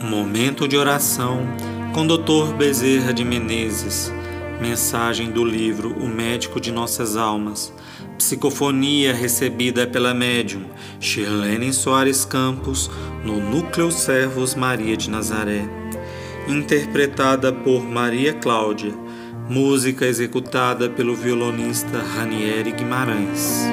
Momento de oração com Dr. Bezerra de Menezes. Mensagem do livro O Médico de Nossas Almas. Psicofonia recebida pela médium Shirlene Soares Campos no Núcleo Servos Maria de Nazaré. Interpretada por Maria Cláudia. Música executada pelo violonista Ranieri Guimarães.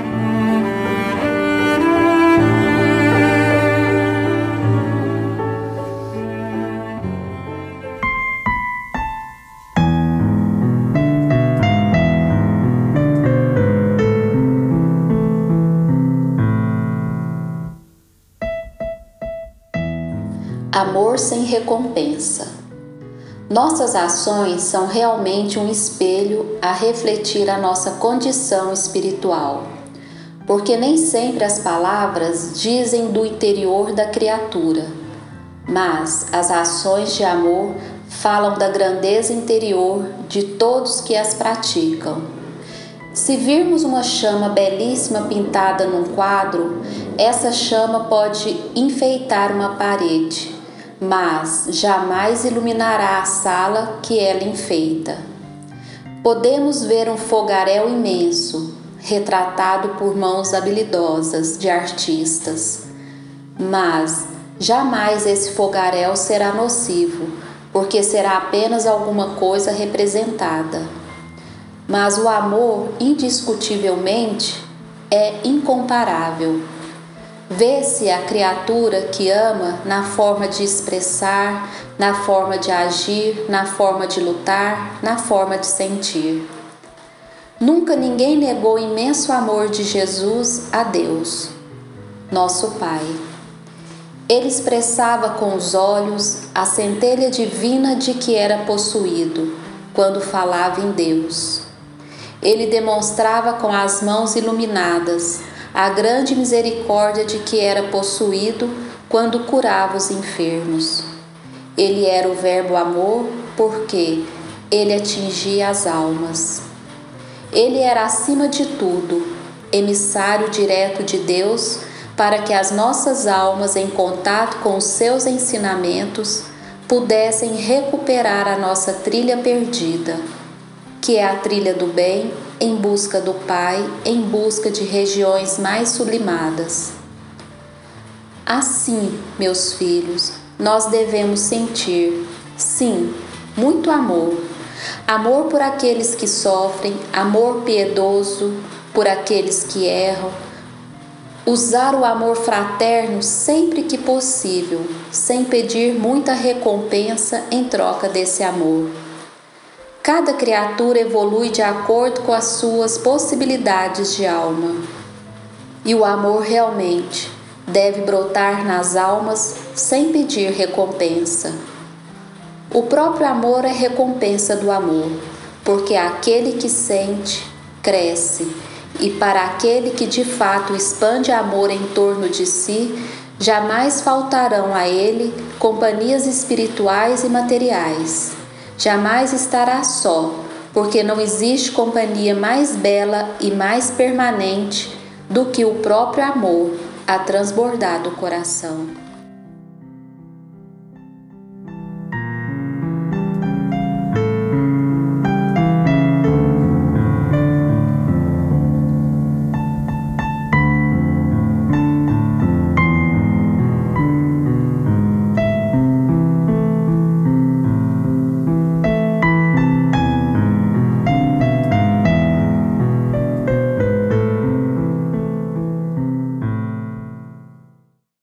Amor sem recompensa. Nossas ações são realmente um espelho a refletir a nossa condição espiritual, porque nem sempre as palavras dizem do interior da criatura, mas as ações de amor falam da grandeza interior de todos que as praticam. Se virmos uma chama belíssima pintada num quadro, essa chama pode enfeitar uma parede mas jamais iluminará a sala que ela enfeita. Podemos ver um fogaréu imenso, retratado por mãos habilidosas de artistas, mas jamais esse fogaréu será nocivo, porque será apenas alguma coisa representada. Mas o amor, indiscutivelmente, é incomparável Vê-se a criatura que ama na forma de expressar, na forma de agir, na forma de lutar, na forma de sentir. Nunca ninguém negou o imenso amor de Jesus a Deus, nosso Pai. Ele expressava com os olhos a centelha divina de que era possuído quando falava em Deus. Ele demonstrava com as mãos iluminadas a grande misericórdia de que era possuído quando curava os enfermos. Ele era o Verbo amor porque ele atingia as almas. Ele era, acima de tudo, emissário direto de Deus para que as nossas almas, em contato com os seus ensinamentos, pudessem recuperar a nossa trilha perdida, que é a trilha do bem em busca do Pai, em busca de regiões mais sublimadas. Assim, meus filhos, nós devemos sentir, sim, muito amor. Amor por aqueles que sofrem, amor piedoso por aqueles que erram. Usar o amor fraterno sempre que possível, sem pedir muita recompensa em troca desse amor. Cada criatura evolui de acordo com as suas possibilidades de alma. E o amor realmente deve brotar nas almas sem pedir recompensa. O próprio amor é recompensa do amor, porque aquele que sente, cresce, e para aquele que de fato expande amor em torno de si, jamais faltarão a ele companhias espirituais e materiais jamais estará só, porque não existe companhia mais bela e mais permanente do que o próprio amor a transbordar do coração.